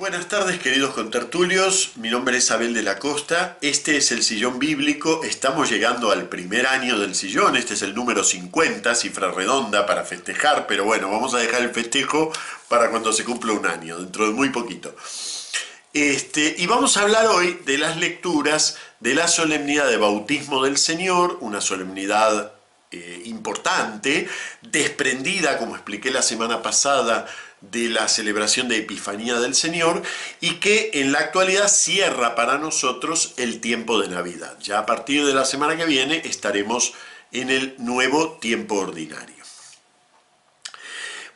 Buenas tardes queridos contertulios, mi nombre es Abel de la Costa, este es el sillón bíblico, estamos llegando al primer año del sillón, este es el número 50, cifra redonda para festejar, pero bueno, vamos a dejar el festejo para cuando se cumpla un año, dentro de muy poquito. Este, y vamos a hablar hoy de las lecturas de la solemnidad de bautismo del Señor, una solemnidad eh, importante, desprendida, como expliqué la semana pasada, de la celebración de Epifanía del Señor y que en la actualidad cierra para nosotros el tiempo de Navidad. Ya a partir de la semana que viene estaremos en el nuevo tiempo ordinario.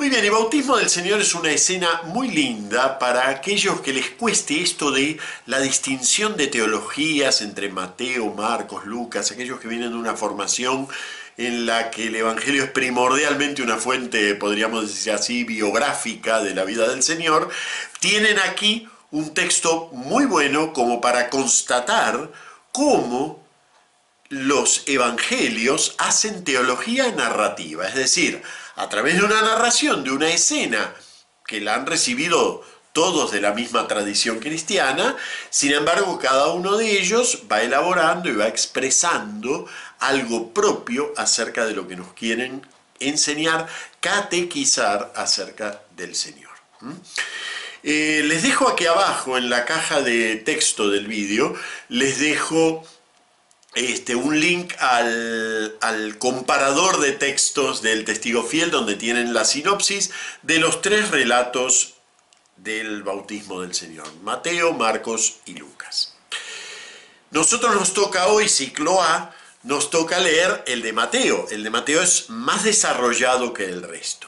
Muy bien, el bautismo del Señor es una escena muy linda para aquellos que les cueste esto de la distinción de teologías entre Mateo, Marcos, Lucas, aquellos que vienen de una formación en la que el Evangelio es primordialmente una fuente, podríamos decir así, biográfica de la vida del Señor, tienen aquí un texto muy bueno como para constatar cómo los evangelios hacen teología narrativa, es decir, a través de una narración de una escena que la han recibido todos de la misma tradición cristiana, sin embargo cada uno de ellos va elaborando y va expresando algo propio acerca de lo que nos quieren enseñar, catequizar acerca del Señor. Eh, les dejo aquí abajo en la caja de texto del vídeo, les dejo este, un link al, al, comparador de textos del testigo fiel donde tienen la sinopsis de los tres relatos del bautismo del Señor, Mateo, Marcos y Lucas. Nosotros nos toca hoy ciclo A, nos toca leer el de Mateo. El de Mateo es más desarrollado que el resto.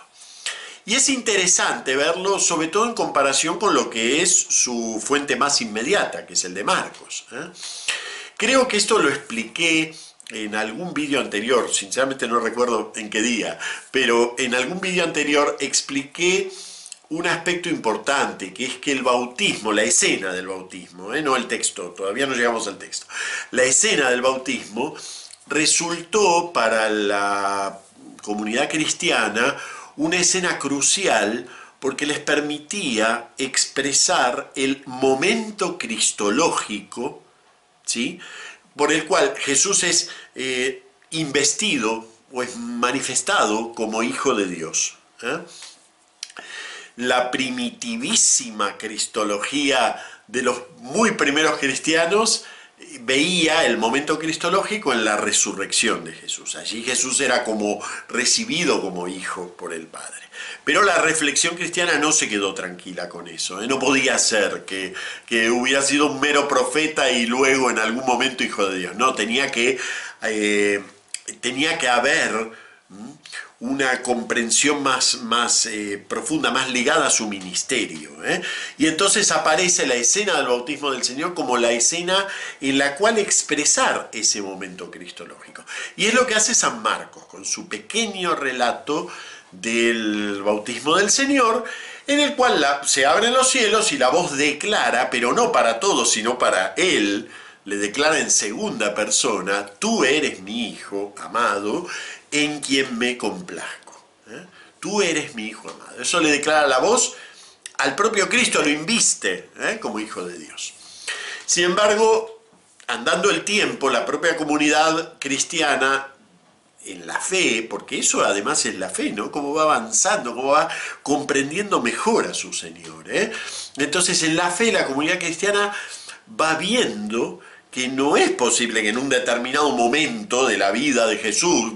Y es interesante verlo, sobre todo en comparación con lo que es su fuente más inmediata, que es el de Marcos. ¿eh? Creo que esto lo expliqué en algún vídeo anterior, sinceramente no recuerdo en qué día, pero en algún vídeo anterior expliqué un aspecto importante, que es que el bautismo, la escena del bautismo, ¿eh? no el texto, todavía no llegamos al texto, la escena del bautismo resultó para la comunidad cristiana una escena crucial porque les permitía expresar el momento cristológico ¿sí? por el cual Jesús es eh, investido o es manifestado como hijo de Dios. ¿eh? La primitivísima cristología de los muy primeros cristianos veía el momento cristológico en la resurrección de Jesús. Allí Jesús era como recibido como hijo por el Padre. Pero la reflexión cristiana no se quedó tranquila con eso. ¿eh? No podía ser que, hubiera sido un mero profeta y luego en algún momento hijo de Dios. No, tenía que, eh, tenía que haber una comprensión más, más eh, profunda, más ligada a su ministerio. Y entonces aparece la escena del bautismo del Señor como la escena en la cual expresar ese momento cristológico. Y es lo que hace San Marcos con su pequeño relato del bautismo del Señor, en el cual se abren los cielos y la voz declara, pero no para todos, sino para Él, le declara en segunda persona, tú eres mi hijo amado, en quien me complazco. ¿eh? Tú eres mi hijo amado. Eso le declara la voz al propio Cristo, lo inviste ¿eh? como hijo de Dios. Sin embargo, andando el tiempo, la propia comunidad cristiana en la fe, porque eso además es la fe, ¿no? Cómo va avanzando, cómo va comprendiendo mejor a su Señor. ¿eh? Entonces en la fe la comunidad cristiana va viendo que no es posible que en un determinado momento de la vida de Jesús,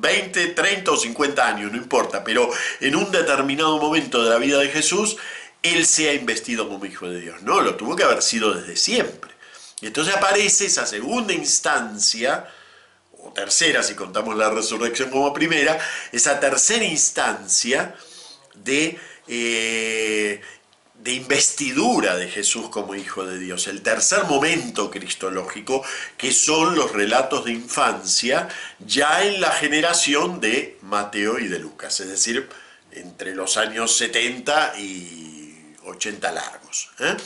20, 30 o 50 años, no importa, pero en un determinado momento de la vida de Jesús, Él sea investido como Hijo de Dios. No, lo tuvo que haber sido desde siempre. Y entonces aparece esa segunda instancia, o tercera si contamos la resurrección como primera, esa tercera instancia de, eh, de investidura de Jesús como Hijo de Dios, el tercer momento cristológico, que son los relatos de infancia ya en la generación de Mateo y de Lucas, es decir, entre los años 70 y 80 largos. ¿eh?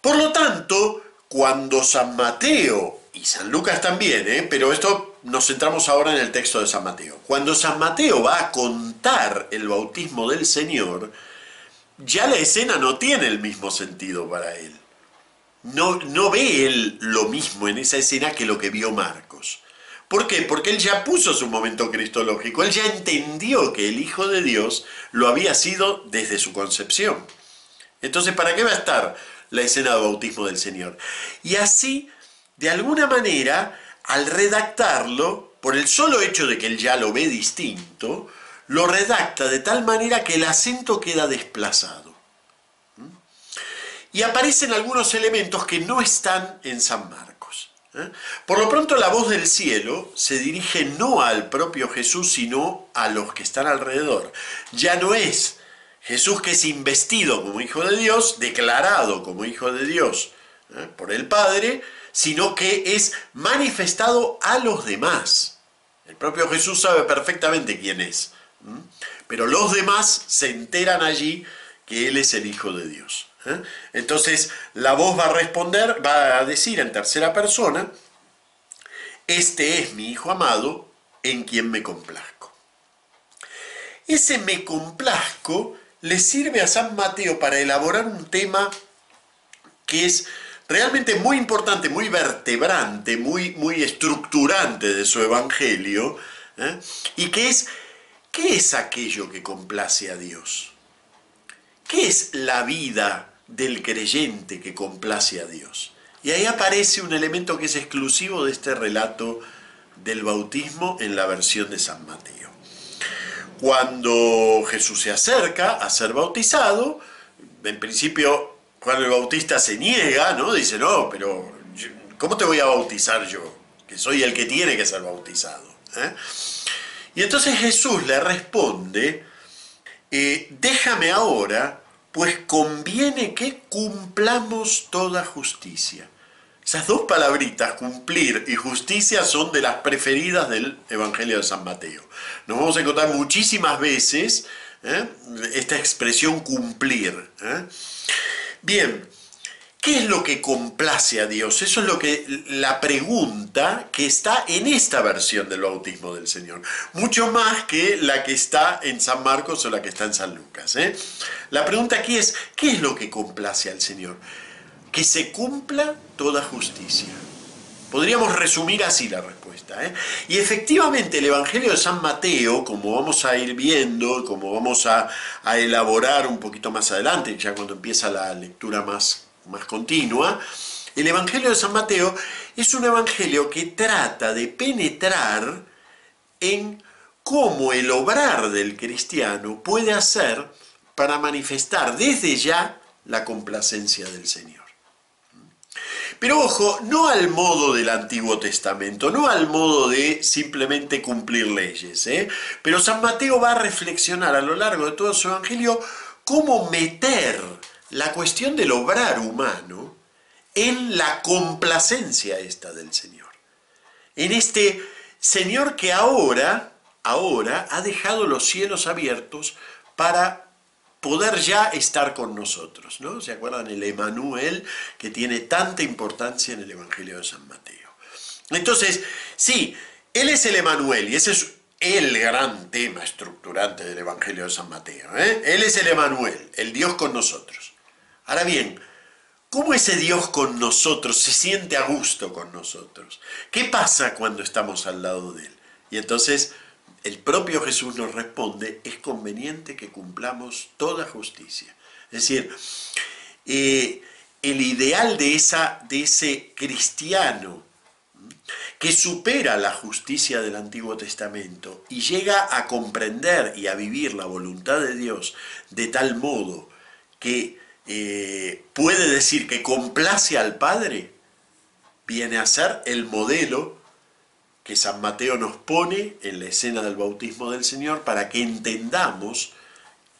Por lo tanto, cuando San Mateo y San Lucas también, ¿eh? pero esto nos centramos ahora en el texto de San Mateo. Cuando San Mateo va a contar el bautismo del Señor, ya la escena no tiene el mismo sentido para él. No, no ve él lo mismo en esa escena que lo que vio Marcos. ¿Por qué? Porque él ya puso su momento cristológico, él ya entendió que el Hijo de Dios lo había sido desde su concepción. Entonces, ¿para qué va a estar la escena de bautismo del Señor? Y así, de alguna manera, al redactarlo, por el solo hecho de que él ya lo ve distinto, lo redacta de tal manera que el acento queda desplazado. ¿Mm? Y aparecen algunos elementos que no están en San Marcos. ¿eh? Por lo pronto la voz del cielo se dirige no al propio Jesús, sino a los que están alrededor. Ya no es Jesús que es investido como hijo de Dios, declarado como hijo de Dios ¿eh? por el Padre, sino que es manifestado a los demás. El propio Jesús sabe perfectamente quién es, pero los demás se enteran allí que Él es el Hijo de Dios. ¿eh? Entonces la voz va a responder, va a decir en tercera persona, este es mi Hijo amado en quien me complazco. Ese me complazco le sirve a San Mateo para elaborar un tema que es realmente muy importante, muy vertebrante, muy, muy estructurante de su evangelio, ¿eh? y que es, ¿qué es aquello que complace a Dios? ¿Qué es la vida del creyente que complace a Dios? Y ahí aparece un elemento que es exclusivo de este relato del bautismo en la versión de San Mateo cuando Jesús se acerca a ser bautizado, en principio Juan el Bautista se niega, ¿no? Dice, no, pero ¿cómo te voy a bautizar yo? Que soy el que tiene que ser bautizado. ¿eh? Y entonces Jesús le responde, eh, déjame ahora, pues conviene que cumplamos toda justicia. Esas dos palabritas, cumplir y justicia, son de las preferidas del Evangelio de San Mateo. Nos vamos a encontrar muchísimas veces ¿eh? esta expresión cumplir. ¿eh? Bien, ¿qué es lo que complace a Dios? Eso es lo que la pregunta que está en esta versión del bautismo del Señor, mucho más que la que está en San Marcos o la que está en San Lucas. ¿eh? La pregunta aquí es, ¿qué es lo que complace al Señor? que se cumpla toda justicia. Podríamos resumir así la respuesta. ¿eh? Y efectivamente el Evangelio de San Mateo, como vamos a ir viendo, como vamos a, elaborar un poquito más adelante, ya cuando empieza la lectura más, más continua, el Evangelio de San Mateo es un Evangelio que trata de penetrar en cómo el obrar del cristiano puede hacer para manifestar desde ya la complacencia del Señor. Pero ojo, no al modo del Antiguo Testamento, no al modo de simplemente cumplir leyes. ¿eh? Pero San Mateo va a reflexionar a lo largo de todo su Evangelio cómo meter la cuestión del obrar humano en la complacencia esta del Señor. En este Señor que ahora, ahora ha dejado los cielos abiertos para poder ya estar con nosotros. ¿no? ¿Se acuerdan el Emanuel que tiene tanta importancia en el Evangelio de San Mateo? Entonces, sí, Él es el Emanuel y ese es el gran tema estructurante del Evangelio de San Mateo. ¿eh? Él es el Emanuel, el Dios con nosotros. Ahora bien, ¿cómo ese Dios con nosotros se siente a gusto con nosotros? ¿Qué pasa cuando estamos al lado de Él? Y entonces el propio Jesús nos responde, es conveniente que cumplamos toda justicia. Es decir, eh, el ideal de, esa, de ese cristiano que supera la justicia del Antiguo Testamento y llega a comprender y a vivir la voluntad de Dios de tal modo que eh, puede decir que complace al Padre, viene a ser el modelo que San Mateo nos pone en la escena del bautismo del Señor para que entendamos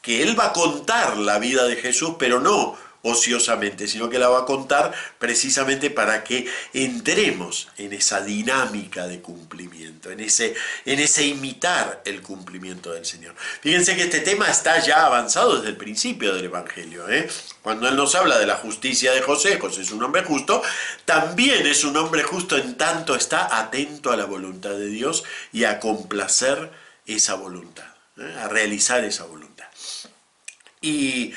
que Él va a contar la vida de Jesús, pero no ociosamente, sino que la va a contar precisamente para que entremos en esa dinámica de cumplimiento, en ese, en ese imitar el cumplimiento del Señor. Fíjense que este tema está ya avanzado desde el principio del Evangelio. ¿eh? Cuando Él nos habla de la justicia de José, José es un hombre justo, también es un hombre justo en tanto está atento a la voluntad de Dios y a complacer esa voluntad, ¿eh? a realizar esa voluntad. Y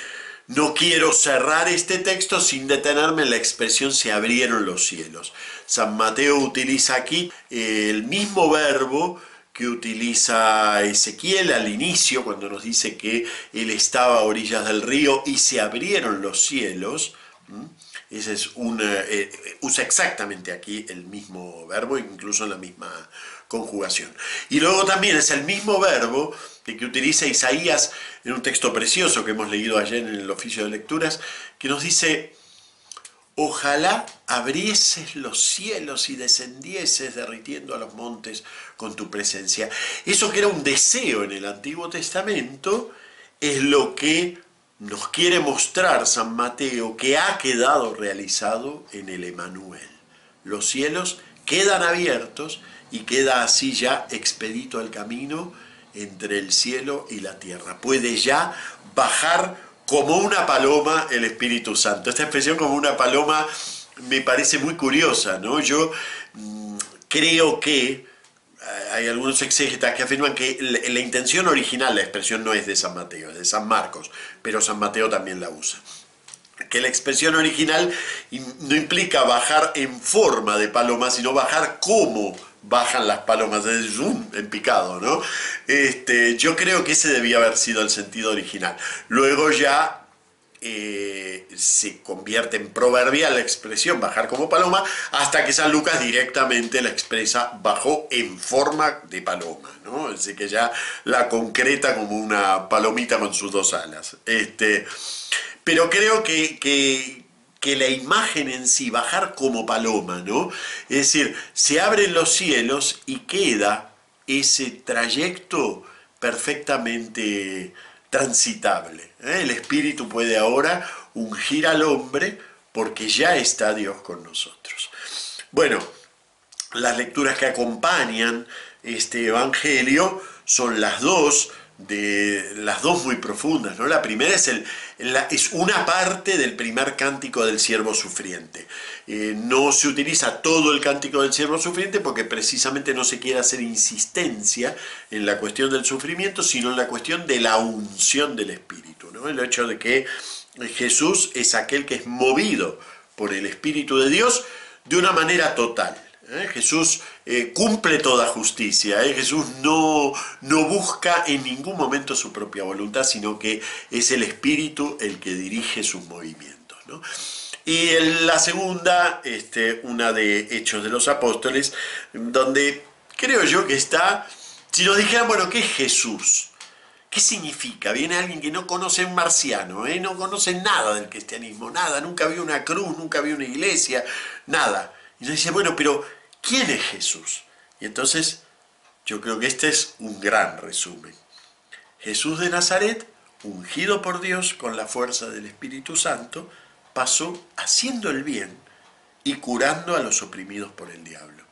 no quiero cerrar este texto sin detenerme en la expresión se abrieron los cielos. San Mateo utiliza aquí el mismo verbo que utiliza Ezequiel al inicio, cuando nos dice que él estaba a orillas del río y se abrieron los cielos. Ese es un, eh, eh, usa exactamente aquí el mismo verbo, incluso en la misma conjugación. Y luego también es el mismo verbo que, utiliza Isaías en un texto precioso que hemos leído ayer en el oficio de lecturas, que nos dice, Ojalá abrieses los cielos y descendieses derritiendo a los montes con tu presencia. Eso que era un deseo en el Antiguo Testamento es lo que nos quiere mostrar San Mateo que ha quedado realizado en el Emanuel. Los cielos quedan abiertos y queda así ya expedito el camino entre el cielo y la tierra. Puede ya bajar como una paloma el Espíritu Santo. Esta expresión como una paloma me parece muy curiosa, ¿no? Yo mm, creo que eh, hay algunos exégetas que afirman que la, intención original, la expresión no es de San Mateo, es de San Marcos, pero San Mateo también la usa. Que la expresión original no implica bajar en forma de paloma, sino bajar como bajan las palomas de zoom en picado, ¿no? Este, yo creo que ese debía haber sido el sentido original. Luego ya eh, se convierte en proverbial la expresión bajar como paloma, hasta que San Lucas directamente la expresa bajó en forma de paloma, ¿no? Así que ya la concreta como una palomita con sus dos alas. Este, pero creo que que la imagen en sí, bajar como paloma, ¿no? Es decir, se abren los cielos y queda ese trayecto perfectamente transitable. ¿eh? El Espíritu puede ahora ungir al hombre porque ya está Dios con nosotros. Bueno, las lecturas que acompañan este Evangelio son las dos, de las dos muy profundas. ¿no? La primera es, el, es una parte del primer cántico del siervo sufriente. Eh, no se utiliza todo el cántico del siervo sufriente porque precisamente no se quiere hacer insistencia en la cuestión del sufrimiento, sino en la cuestión de la unción del Espíritu. ¿no? El hecho de que Jesús es aquel que es movido por el Espíritu de Dios de una manera total. ¿eh? Jesús eh, cumple toda justicia. ¿eh? Jesús no, no busca en ningún momento su propia voluntad, sino que es el Espíritu el que dirige sus movimientos. Y la segunda, este, una de Hechos de los Apóstoles, donde creo yo que está, si nos dijeran, bueno, ¿qué es Jesús? ¿Qué significa? Viene alguien que no conoce un marciano, no conoce nada del cristianismo, nada, nunca vio una cruz, nunca vio una iglesia, nada. Y nos dice, bueno, pero ¿quién es Jesús? Y entonces yo creo que este es un gran resumen. Jesús de Nazaret, ungido por Dios con la fuerza del Espíritu Santo, pasó haciendo el bien y curando a los oprimidos por el diablo,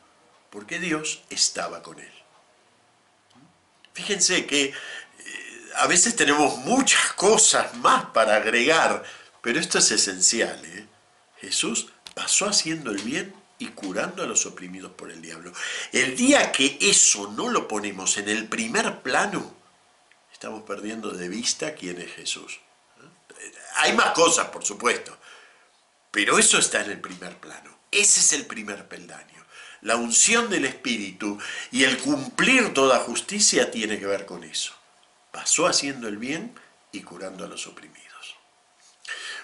porque Dios estaba con él. Fíjense que eh, a veces tenemos muchas cosas más para agregar, pero esto es esencial. ¿eh? Jesús pasó haciendo el bien y curando a los oprimidos por el diablo. El día que eso no lo ponemos en el primer plano, estamos perdiendo de vista quién es Jesús. Hay más cosas, por supuesto, pero eso está en el primer plano. Ese es el primer peldaño. La unción del Espíritu y el cumplir toda justicia tiene que ver con eso. Pasó haciendo el bien y curando a los oprimidos.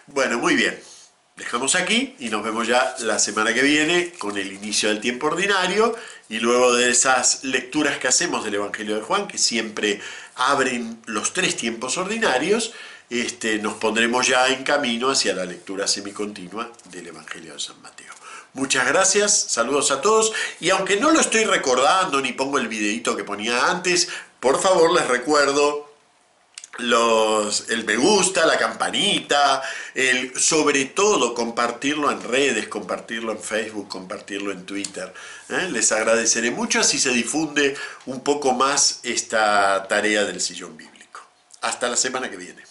Bueno, muy bien dejamos aquí y nos vemos ya la semana que viene con el inicio del tiempo ordinario y luego de esas lecturas que hacemos del Evangelio de Juan, que siempre abren los tres tiempos ordinarios, este, nos pondremos ya en camino hacia la lectura semicontinua del Evangelio de San Mateo. Muchas gracias, saludos a todos y aunque no lo estoy recordando ni pongo el videito que ponía antes, por favor les recuerdo el me gusta, la campanita, el, sobre todo compartirlo en redes, compartirlo en Facebook, compartirlo en Twitter. ¿eh? Les agradeceré mucho si se difunde un poco más esta tarea del sillón bíblico. Hasta la semana que viene.